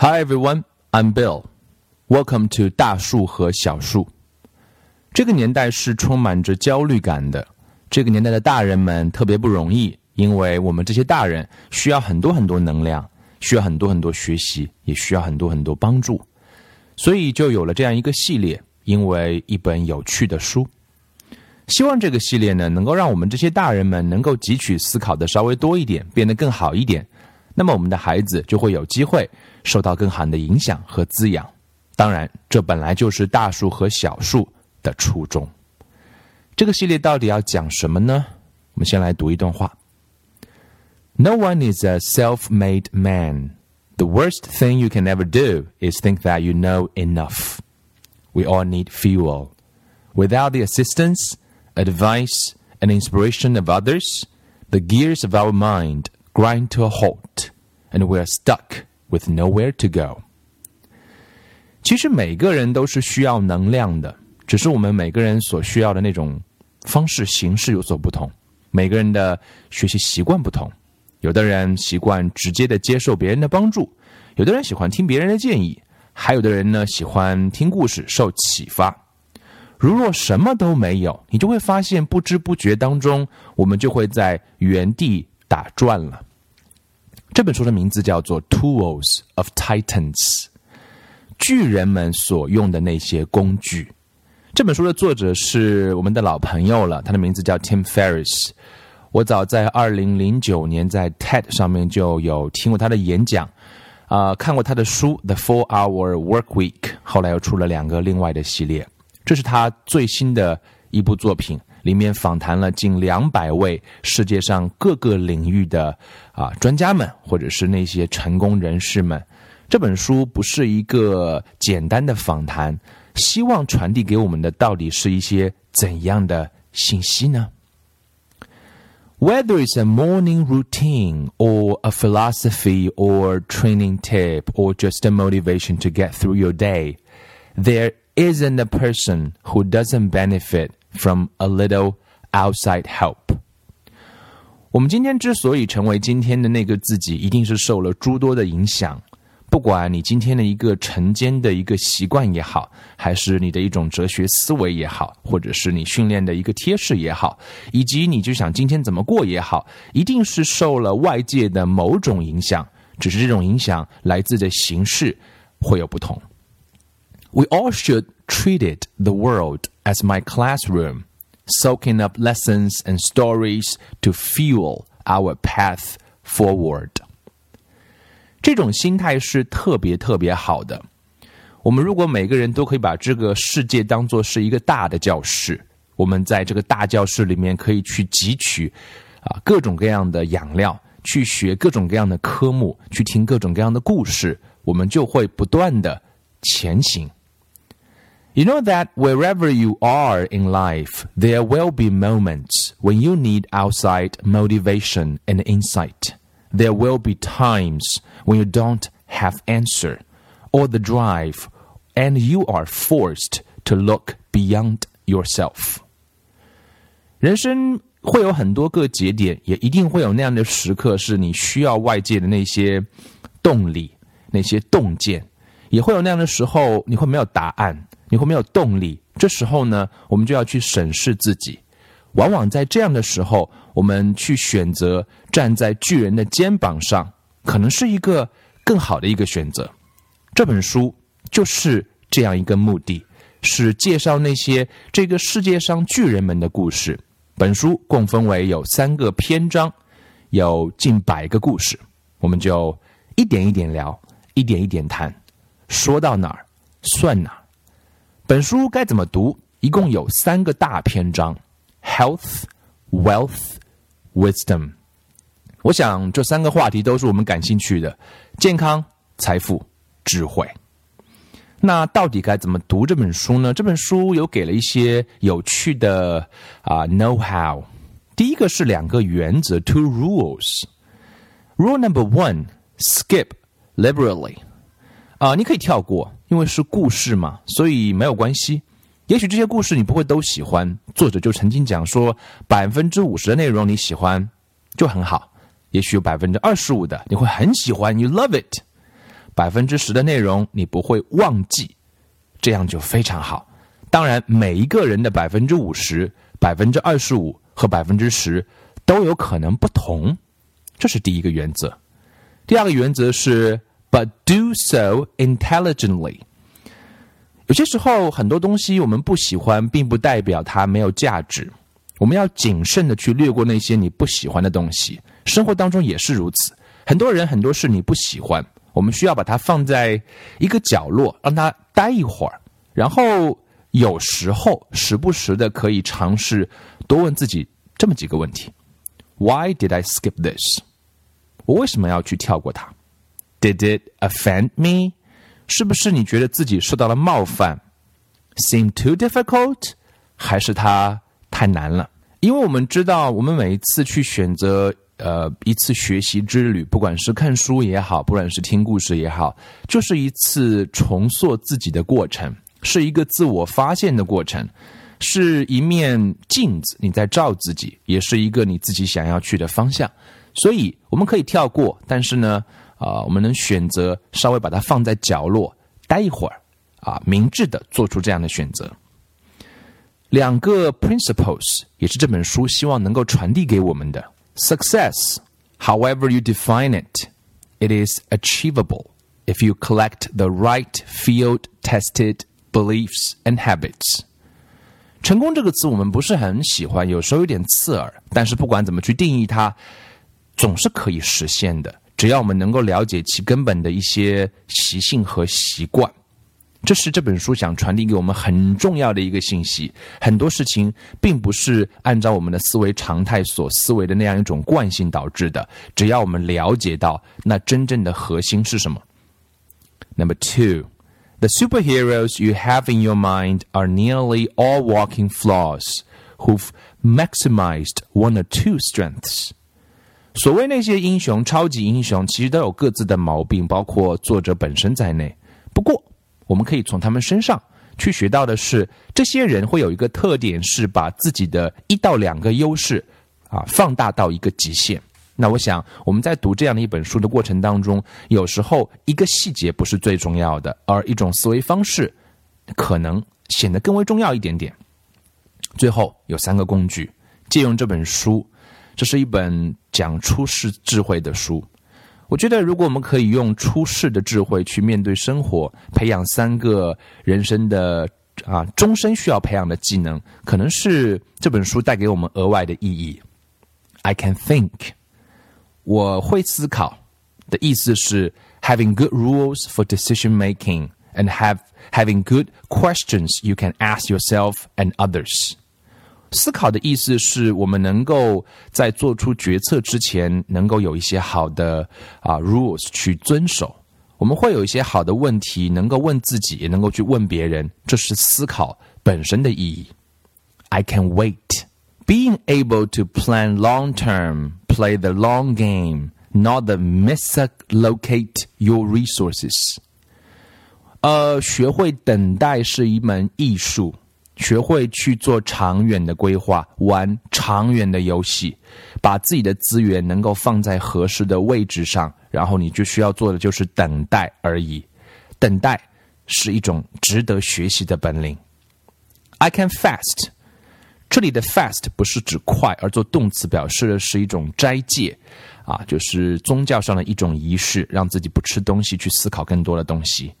Hi everyone, I'm Bill. Welcome to 大树和小树。这个年代是充满着焦虑感的。这个年代的大人们特别不容易，因为我们这些大人需要很多很多能量，需要很多很多学习，也需要很多很多帮助。所以就有了这样一个系列，因为一本有趣的书。希望这个系列呢，能够让我们这些大人们能够汲取思考的稍微多一点，变得更好一点。那么我们的孩子就会有机会受到更好的影响和滋养。当然，这本来就是大树和小树的初衷。这个系列到底要讲什么呢？我们先来读一段话：No one is a self-made man. The worst thing you can ever do is think that you know enough. We all need fuel. Without the assistance, advice, and inspiration of others, the gears of our mind grind to a halt, and we are stuck with nowhere to go. 其实每个人都是需要能量的，只是我们每个人所需要的那种方式形式有所不同。每个人的学习习惯不同，有的人习惯直接的接受别人的帮助，有的人喜欢听别人的建议，还有的人呢喜欢听故事受启发。如若什么都没有，你就会发现不知不觉当中，我们就会在原地打转了。这本书的名字叫做《Tools of Titans》。巨人们所用的那些工具。这本书的作者是我们的老朋友了，他的名字叫 Tim Ferriss。我早在二零零九年在 TED 上面就有听过他的演讲，啊，看过他的书《The Four Hour Work Week》，后来又出了两个另外的系列。这是他最新的一部作品，里面访谈了近两百位世界上各个领域的啊专家们，或者是那些成功人士们。这本书不是一个简单的访谈，希望传递给我们的到底是一些怎样的信息呢？Whether it's a morning routine or a philosophy or training tip or just a motivation to get through your day, there isn't a person who doesn't benefit from a little outside help. 我们今天之所以成为今天的那个自己，一定是受了诸多的影响。不管你今天的一个晨间的一个习惯也好，还是你的一种哲学思维也好，或者是你训练的一个贴士也好，以及你就想今天怎么过也好，一定是受了外界的某种影响，只是这种影响来自的形式会有不同。We all should treat it the world as my classroom, soaking up lessons and stories to fuel our path forward. 这种心态是特别特别好的。我们如果每个人都可以把这个世界当做是一个大的教室，我们在这个大教室里面可以去汲取啊各种各样的养料，去学各种各样的科目，去听各种各样的故事，我们就会不断的前行。You know that wherever you are in life, there will be moments when you need outside motivation and insight. There will be times when you don't have answer or the drive and you are forced to look beyond yourself. 人生会有很多个节点，也一定会有那样的时刻，是你需要外界的那些动力、那些洞见；也会有那样的时候，你会没有答案， 你会没有动力。这时候呢，我们就要去审视自己。往往在这样的时候，我们去选择站在巨人的肩膀上，可能是一个更好的一个选择。这本书就是这样一个目的，是介绍那些这个世界上巨人们的故事。本书共分为有三个篇章，有近百个故事，我们就一点一点聊，一点一点谈，说到哪儿算哪儿。本书该怎么读？一共有三个大篇章。Health, wealth, wisdom。我想这三个话题都是我们感兴趣的：健康、财富、智慧。那到底该怎么读这本书呢？这本书有给了一些有趣的啊 know how。第一个是两个原则，two rules。Rule number one: skip liberally。啊，你可以跳过，因为是故事嘛，所以没有关系。也许这些故事你不会都喜欢，作者就曾经讲说，百分之五十的内容你喜欢就很好，也许有百分之二十五的你会很喜欢，you love it，百分之十的内容你不会忘记，这样就非常好。当然，每一个人的百分之五十、百分之二十五和百分之十都有可能不同，这是第一个原则。第二个原则是，but do so intelligently。有些时候，很多东西我们不喜欢，并不代表它没有价值。我们要谨慎的去略过那些你不喜欢的东西。生活当中也是如此，很多人很多事你不喜欢，我们需要把它放在一个角落，让它待一会儿。然后有时候时不时的可以尝试多问自己这么几个问题：Why did I skip this？我为什么要去跳过它？Did it offend me？是不是你觉得自己受到了冒犯？Seem too difficult？还是它太难了？因为我们知道，我们每一次去选择呃一次学习之旅，不管是看书也好，不管是听故事也好，就是一次重塑自己的过程，是一个自我发现的过程，是一面镜子，你在照自己，也是一个你自己想要去的方向。所以我们可以跳过，但是呢。啊，我们能选择稍微把它放在角落待一会儿，啊，明智的做出这样的选择。两个 principles 也是这本书希望能够传递给我们的。Success, however you define it, it is achievable if you collect the right field-tested beliefs and habits. 成功这个词我们不是很喜欢，有时候有点刺耳，但是不管怎么去定义它，总是可以实现的。只要我们能够了解其根本的一些习性和习惯，这是这本书想传递给我们很重要的一个信息。很多事情并不是按照我们的思维常态所思维的那样一种惯性导致的。只要我们了解到那真正的核心是什么。Number two, the superheroes you have in your mind are nearly all walking flaws who've maximized one or two strengths. 所谓那些英雄、超级英雄，其实都有各自的毛病，包括作者本身在内。不过，我们可以从他们身上去学到的是，这些人会有一个特点，是把自己的一到两个优势啊放大到一个极限。那我想，我们在读这样的一本书的过程当中，有时候一个细节不是最重要的，而一种思维方式可能显得更为重要一点点。最后有三个工具，借用这本书。这是一本讲出世智慧的书。我觉得，如果我们可以用出世的智慧去面对生活，培养三个人生的啊终身需要培养的技能，可能是这本书带给我们额外的意义。I can think，我会思考的意思是 having good rules for decision making and have having good questions you can ask yourself and others。 思考的意思是我们能够在做出决策之前，能够有一些好的啊 rules 去遵守。我们会有一些好的问题，能够问自己，也能够去问别人。这是思考本身的意义。I can wait. Being able to plan long term, play the long game, not the mislocate your resources. 呃，学会等待是一门艺术。学会去做长远的规划，玩长远的游戏，把自己的资源能够放在合适的位置上，然后你就需要做的就是等待而已。等待是一种值得学习的本领。I can fast，这里的 fast 不是指快，而做动词表示的是一种斋戒，啊，就是宗教上的一种仪式，让自己不吃东西，去思考更多的东西。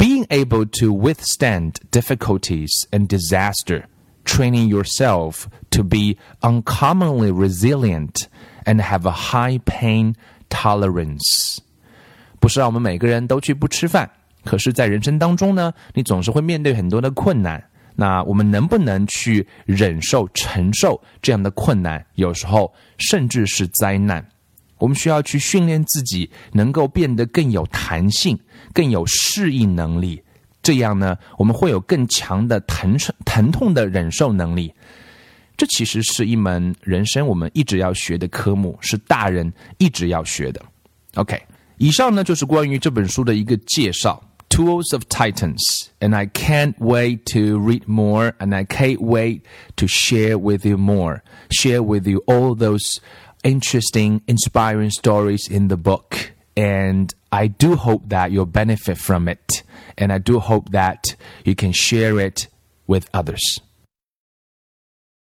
being able to withstand difficulties and disaster, training yourself to be uncommonly resilient and have a high pain tolerance. 不是让我们每个人都去不吃饭，可是，在人生当中呢，你总是会面对很多的困难。那我们能不能去忍受、承受这样的困难？有时候甚至是灾难。 我们需要去训练自己，能够变得更有弹性、更有适应能力。这样呢，我们会有更强的疼痛疼痛的忍受能力。这其实是一门人生我们一直要学的科目，是大人一直要学的。OK，以上呢就是关于这本书的一个介绍，《Tools of Titans》，and I can't wait to read more, and I can't wait to share with you more, share with you all those. Interesting, inspiring stories in the book. And I do hope that you'll benefit from it, and I do hope that you can share it with others.